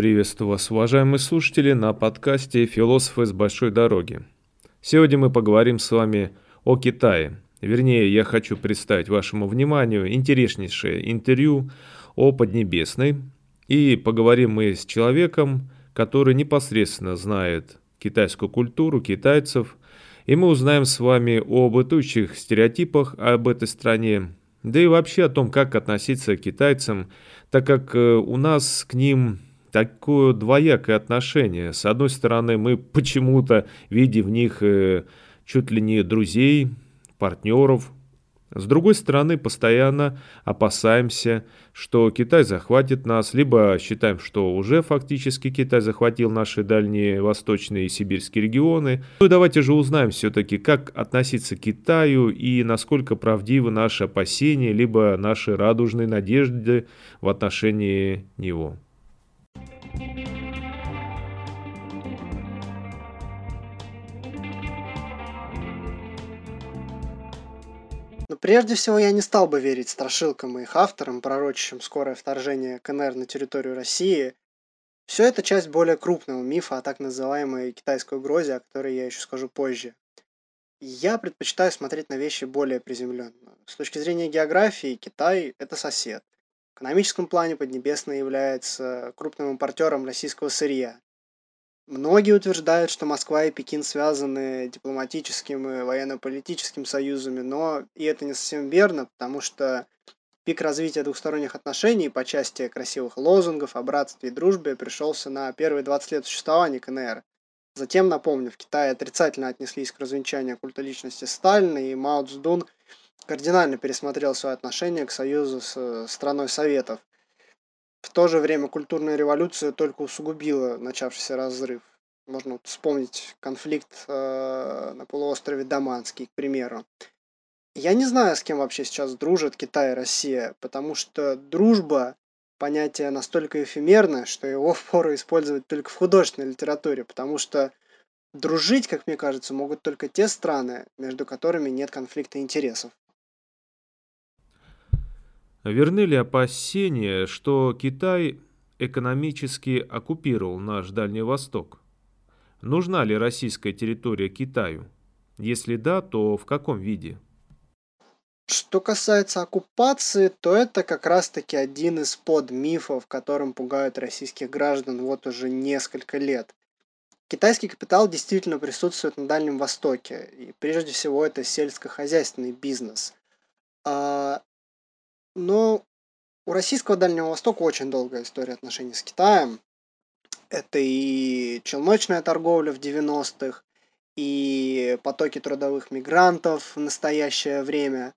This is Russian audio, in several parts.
Приветствую вас, уважаемые слушатели, на подкасте «Философы с большой дороги». Сегодня мы поговорим с вами о Китае. Вернее, я хочу представить вашему вниманию интереснейшее интервью о Поднебесной. И поговорим мы с человеком, который непосредственно знает китайскую культуру, китайцев. И мы узнаем с вами о бытующих стереотипах об этой стране, да и вообще о том, как относиться к китайцам, так как э, у нас к ним такое двоякое отношение. С одной стороны, мы почему-то видим в них э, чуть ли не друзей, партнеров. С другой стороны, постоянно опасаемся, что Китай захватит нас, либо считаем, что уже фактически Китай захватил наши дальние восточные и сибирские регионы. Ну и давайте же узнаем все-таки, как относиться к Китаю и насколько правдивы наши опасения, либо наши радужные надежды в отношении него. Но прежде всего я не стал бы верить страшилкам и их авторам, пророчащим скорое вторжение КНР на территорию России. Все это часть более крупного мифа о так называемой китайской угрозе, о которой я еще скажу позже. Я предпочитаю смотреть на вещи более приземленно. С точки зрения географии, Китай – это сосед. Экономическом плане Поднебесная является крупным импортером российского сырья. Многие утверждают, что Москва и Пекин связаны дипломатическим и военно-политическим союзами, но и это не совсем верно, потому что пик развития двухсторонних отношений по части красивых лозунгов о братстве и дружбе пришелся на первые 20 лет существования КНР. Затем, напомню, в Китае отрицательно отнеслись к развенчанию культа личности Сталина, и Мао Цзэдун кардинально пересмотрел свое отношение к союзу с страной Советов. В то же время культурная революция только усугубила начавшийся разрыв. Можно вспомнить конфликт э, на полуострове Даманский, к примеру. Я не знаю, с кем вообще сейчас дружат Китай и Россия, потому что дружба понятие настолько эфемерное, что его впору использовать только в художественной литературе, потому что дружить, как мне кажется, могут только те страны, между которыми нет конфликта интересов. Верны ли опасения, что Китай экономически оккупировал наш Дальний Восток? Нужна ли российская территория Китаю? Если да, то в каком виде? Что касается оккупации, то это как раз-таки один из подмифов, которым пугают российских граждан вот уже несколько лет. Китайский капитал действительно присутствует на Дальнем Востоке, и прежде всего это сельскохозяйственный бизнес. А но у российского Дальнего Востока очень долгая история отношений с Китаем. Это и челночная торговля в 90-х, и потоки трудовых мигрантов в настоящее время.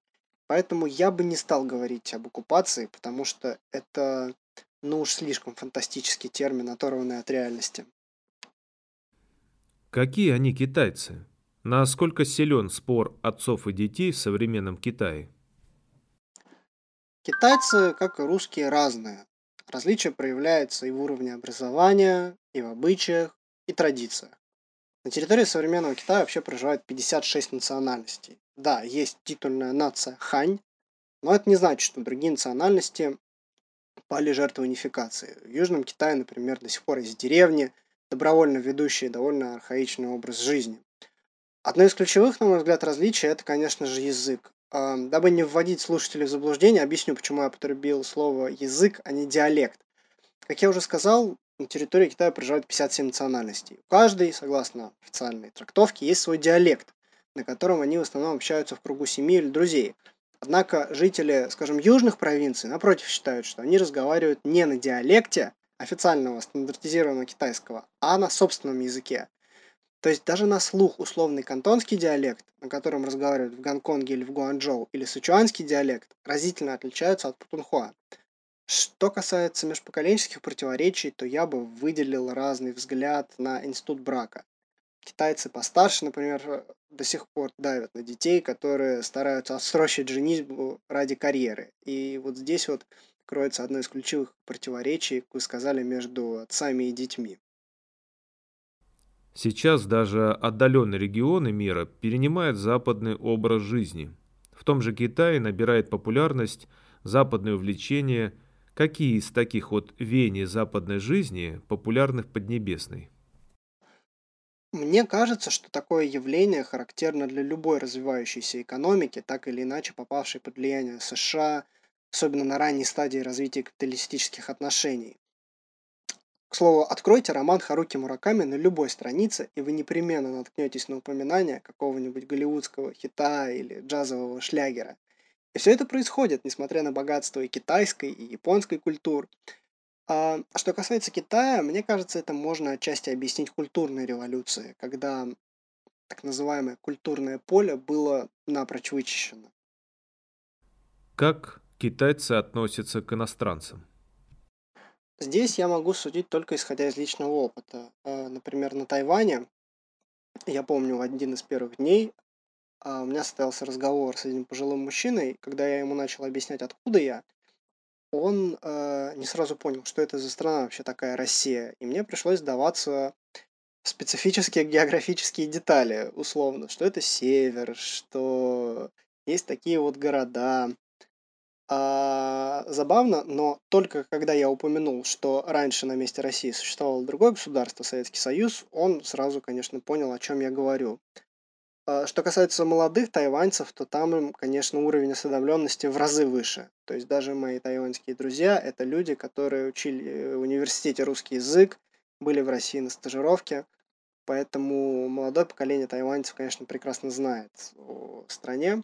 Поэтому я бы не стал говорить об оккупации, потому что это, ну уж слишком фантастический термин, оторванный от реальности. Какие они китайцы? Насколько силен спор отцов и детей в современном Китае? Китайцы, как и русские, разные. Различие проявляется и в уровне образования, и в обычаях, и традициях. На территории современного Китая вообще проживает 56 национальностей. Да, есть титульная нация Хань, но это не значит, что другие национальности пали жертвой унификации. В Южном Китае, например, до сих пор есть деревни, добровольно ведущие довольно архаичный образ жизни. Одно из ключевых, на мой взгляд, различий – это, конечно же, язык. Дабы не вводить слушателей в заблуждение, объясню, почему я употребил слово язык, а не диалект. Как я уже сказал, на территории Китая проживает 57 национальностей. У каждой, согласно официальной трактовке, есть свой диалект, на котором они в основном общаются в кругу семьи или друзей. Однако жители, скажем, южных провинций, напротив, считают, что они разговаривают не на диалекте официального стандартизированного китайского, а на собственном языке. То есть даже на слух условный кантонский диалект, на котором разговаривают в Гонконге или в Гуанчжоу, или сычуанский диалект, разительно отличаются от путунхуа. Что касается межпоколенческих противоречий, то я бы выделил разный взгляд на институт брака. Китайцы постарше, например, до сих пор давят на детей, которые стараются отсрочить женитьбу ради карьеры. И вот здесь вот кроется одно из ключевых противоречий, как вы сказали, между отцами и детьми. Сейчас даже отдаленные регионы мира перенимают западный образ жизни. В том же Китае набирает популярность западное увлечение Какие из таких вот веяний западной жизни популярны в Поднебесной? Мне кажется, что такое явление характерно для любой развивающейся экономики, так или иначе попавшей под влияние США, особенно на ранней стадии развития капиталистических отношений. К слову, откройте роман Харуки Мураками на любой странице, и вы непременно наткнетесь на упоминание какого-нибудь голливудского хита или джазового шлягера. И все это происходит, несмотря на богатство и китайской, и японской культур. А что касается Китая, мне кажется, это можно отчасти объяснить культурной революцией, когда так называемое культурное поле было напрочь вычищено. Как китайцы относятся к иностранцам? Здесь я могу судить только исходя из личного опыта. А, Например, на Тайване, я помню, в один из первых дней а, у меня состоялся разговор с этим пожилым мужчиной, когда я ему начал объяснять, откуда я, он э, не сразу понял, что это за страна вообще такая Россия. И мне пришлось сдаваться в специфические географические детали, условно, что это север, что есть такие вот города. А, забавно, но только когда я упомянул, что раньше на месте России существовало другое государство, Советский Союз, он сразу, конечно, понял, о чем я говорю. А, Что касается молодых тайваньцев, то там конечно, уровень осведомленности в разы выше. То есть даже мои тайваньские друзья– это люди, которые учили в университете русский язык, были в России на стажировке, поэтому молодое поколение тайваньцев, конечно, прекрасно знает о стране.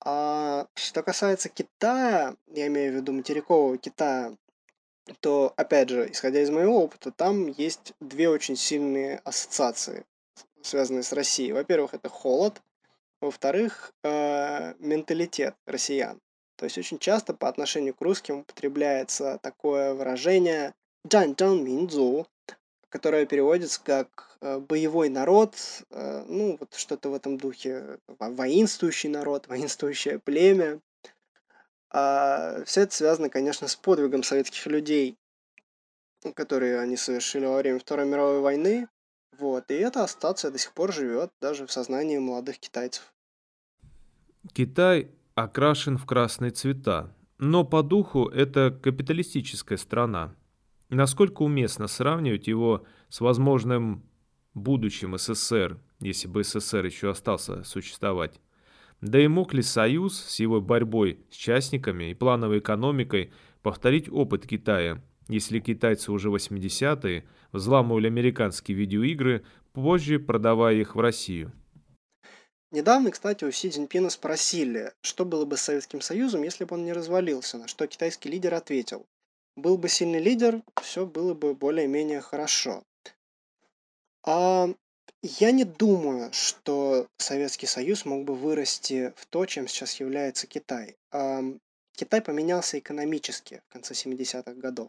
А что касается Китая, я имею в виду материкового Китая, то, опять же, исходя из моего опыта, там есть две очень сильные ассоциации связанные с Россией. Во-первых, это холод, во-вторых, э, менталитет россиян. То есть очень часто по отношению к русским употребляется такое выражение «джан джан минзу», которое переводится как э, «боевой народ», э, ну, вот что-то в этом духе, во- воинствующий народ, воинствующее племя. А все это связано, конечно, с подвигом советских людей, которые они совершили во время Второй мировой войны. Вот, и эта ассоциация до сих пор живет даже в сознании молодых китайцев. Китай окрашен в красные цвета, но по духу это капиталистическая страна. Насколько уместно сравнивать его с возможным будущим СССР, если бы СССР еще остался существовать? Да и мог ли Союз с его борьбой с частниками и плановой экономикой повторить опыт Китая, если китайцы уже 80-е взламывали американские видеоигры, позже продавая их в Россию? Недавно, кстати, у Си Цзиньпина спросили, что было бы с Советским Союзом, если бы он не развалился, на что китайский лидер ответил, был бы сильный лидер, все было бы более-менее хорошо. А я не думаю, что Советский Союз мог бы вырасти в то, чем сейчас является Китай. Китай поменялся экономически в конце 70-х годов,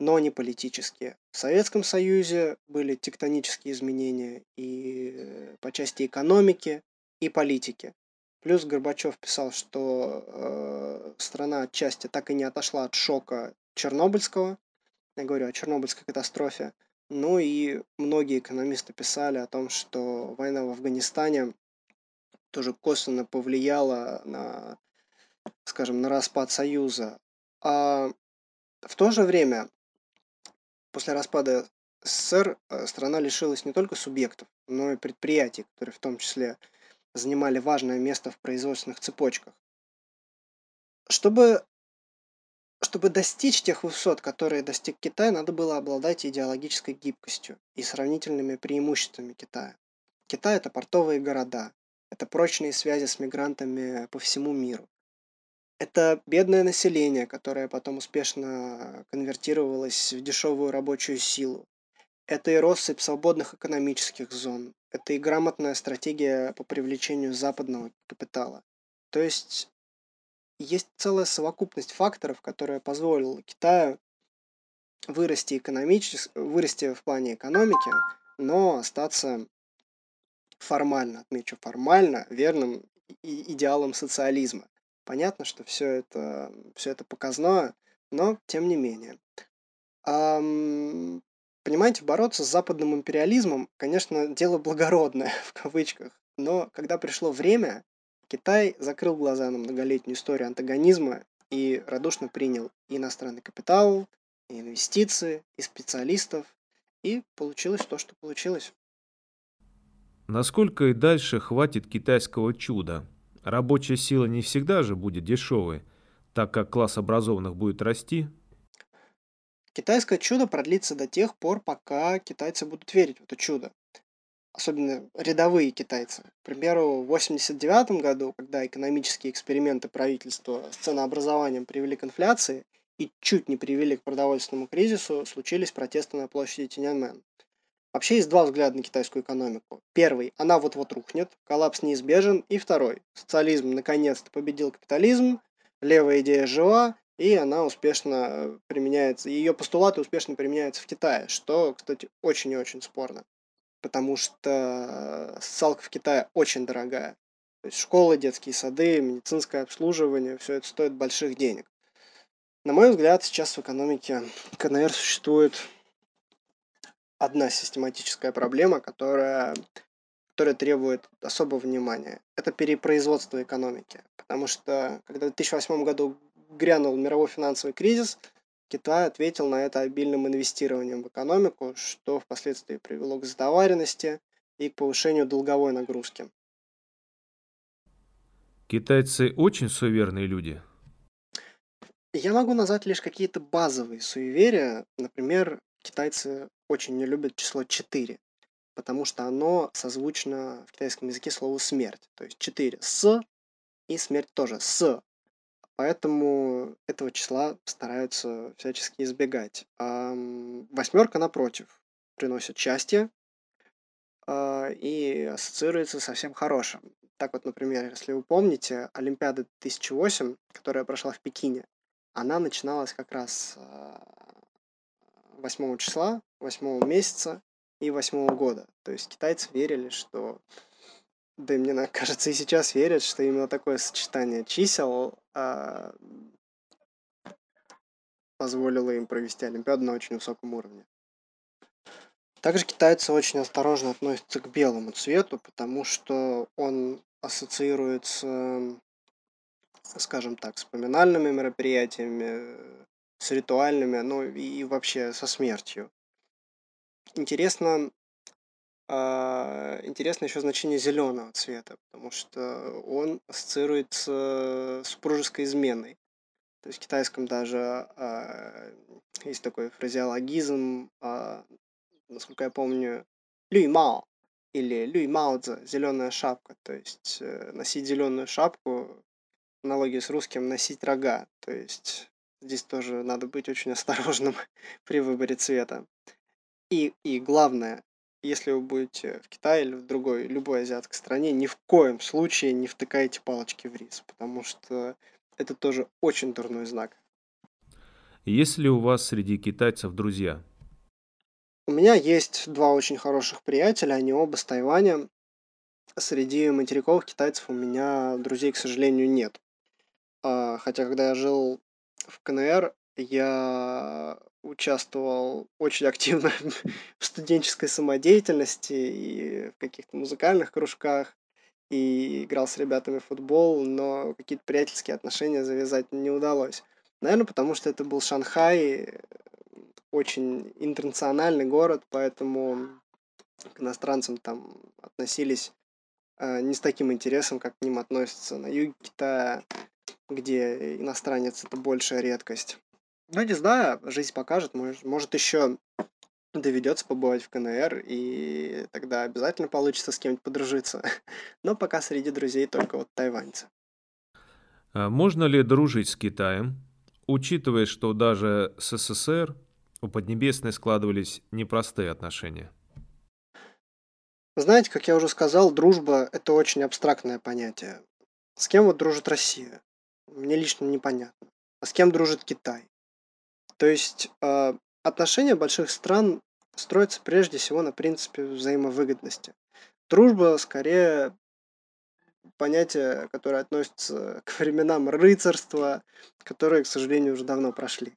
но не политически. В Советском Союзе были тектонические изменения и э, по части экономики, и политики. Плюс Горбачев писал, что э, страна отчасти так и не отошла от шока Чернобыльского. Я говорю о Чернобыльской катастрофе. Ну и многие экономисты писали о том, что война в Афганистане тоже косвенно повлияла на, скажем, на распад Союза. А в то же время, после распада СССР, э, страна лишилась не только субъектов, но и предприятий, которые в том числе занимали важное место в производственных цепочках. Чтобы чтобы достичь тех высот, которые достиг Китай, надо было обладать идеологической гибкостью и сравнительными преимуществами Китая. Китай– это портовые города, это прочные связи с мигрантами по всему миру. Это бедное население, которое потом успешно конвертировалось в дешевую рабочую силу. Это и россыпь свободных экономических зон. Это и грамотная стратегия по привлечению западного капитала. То есть есть целая совокупность факторов, которая позволила Китаю вырасти экономически, вырасти в плане экономики, но остаться формально, отмечу формально, верным и- идеалом социализма. Понятно, что все это, все это показное, но тем не менее. Ам, понимаете, бороться с западным империализмом, конечно, дело благородное, в кавычках, но когда пришло время, Китай закрыл глаза на многолетнюю историю антагонизма и радушно принял и иностранный капитал, и инвестиции, и специалистов, и получилось то, что получилось. Насколько и дальше хватит китайского чуда? Рабочая сила не всегда же будет дешевой, так как класс образованных будет расти. Китайское чудо продлится до тех пор, пока китайцы будут верить в это чудо. Особенно рядовые китайцы. К примеру, в 1989 году, когда экономические эксперименты правительства с ценообразованием привели к инфляции и чуть не привели к продовольственному кризису, случились протесты на площади Тяньаньмэн. Вообще есть два взгляда на китайскую экономику. Первый, она вот-вот рухнет, коллапс неизбежен. И второй, социализм наконец-то победил капитализм, левая идея жива, и она успешно применяется, ее постулаты успешно применяются в Китае, что, кстати, очень и очень спорно. Потому что социалка в Китае очень дорогая. То есть школы, детские сады, медицинское обслуживание, все это стоит больших денег. На мой взгляд, сейчас в экономике КНР существует одна систематическая проблема, которая, которая требует особого внимания. Это перепроизводство экономики. Потому что, когда в 2008 году грянул мировой финансовый кризис, Китай ответил на это обильным инвестированием в экономику, что впоследствии привело к затоваренности и к повышению долговой нагрузки. Китайцы очень суеверные люди. Я могу назвать лишь какие-то базовые суеверия. Например, китайцы очень не любят число 4, потому что оно созвучно в китайском языке слову смерть. То есть 4 с и смерть тоже с. Поэтому этого числа стараются всячески избегать. А восьмерка, напротив, приносит счастье а, и ассоциируется со всем хорошим. Так вот, например, если вы помните, Олимпиада 2008, которая прошла в Пекине, она начиналась как раз 8 а, числа, 8 месяца и 8 года. То есть китайцы верили, что да и мне кажется, и сейчас верят, что именно такое сочетание чисел а, позволило им провести Олимпиаду на очень высоком уровне. Также китайцы очень осторожно относятся к белому цвету, потому что он ассоциируется, скажем так, с поминальными мероприятиями, с ритуальными, ну и вообще со смертью. Интересно, а, интересно еще значение зеленого цвета, потому что он ассоциируется с супружеской изменой. То есть в китайском даже а, есть такой фразеологизм, а, насколько я помню, люй мао или люй маоцза, зеленая шапка. То есть э, носить зеленую шапку, аналогия с русским, носить рога. То есть здесь тоже надо быть очень осторожным при выборе цвета. И, и главное, если вы будете в Китае или в другой, любой азиатской стране, ни в коем случае не втыкайте палочки в рис, потому что это тоже очень дурной знак. Есть ли у вас среди китайцев друзья? У меня есть два очень хороших приятеля, они оба с Тайваня. Среди материковых китайцев у меня друзей, к сожалению, нет. А, хотя, когда я жил в КНР, я участвовал очень активно в студенческой самодеятельности и в каких-то музыкальных кружках, и играл с ребятами в футбол, но какие-то приятельские отношения завязать не удалось. Наверное, потому что это был Шанхай, очень интернациональный город, поэтому к иностранцам там относились э, не с таким интересом, как к ним относятся на юге Китая, где иностранец это большая редкость. Ну, не знаю, жизнь покажет. Может, может еще доведется побывать в КНР, и тогда обязательно получится с кем-нибудь подружиться. Но пока среди друзей только вот тайваньцы. А можно ли дружить с Китаем, учитывая, что даже с СССР у Поднебесной складывались непростые отношения? Знаете, как я уже сказал, дружба – это очень абстрактное понятие. С кем вот дружит Россия? Мне лично непонятно. А с кем дружит Китай? То есть э, отношения больших стран строятся прежде всего на принципе взаимовыгодности. Дружба скорее понятие, которое относится к временам рыцарства, которые, к сожалению, уже давно прошли.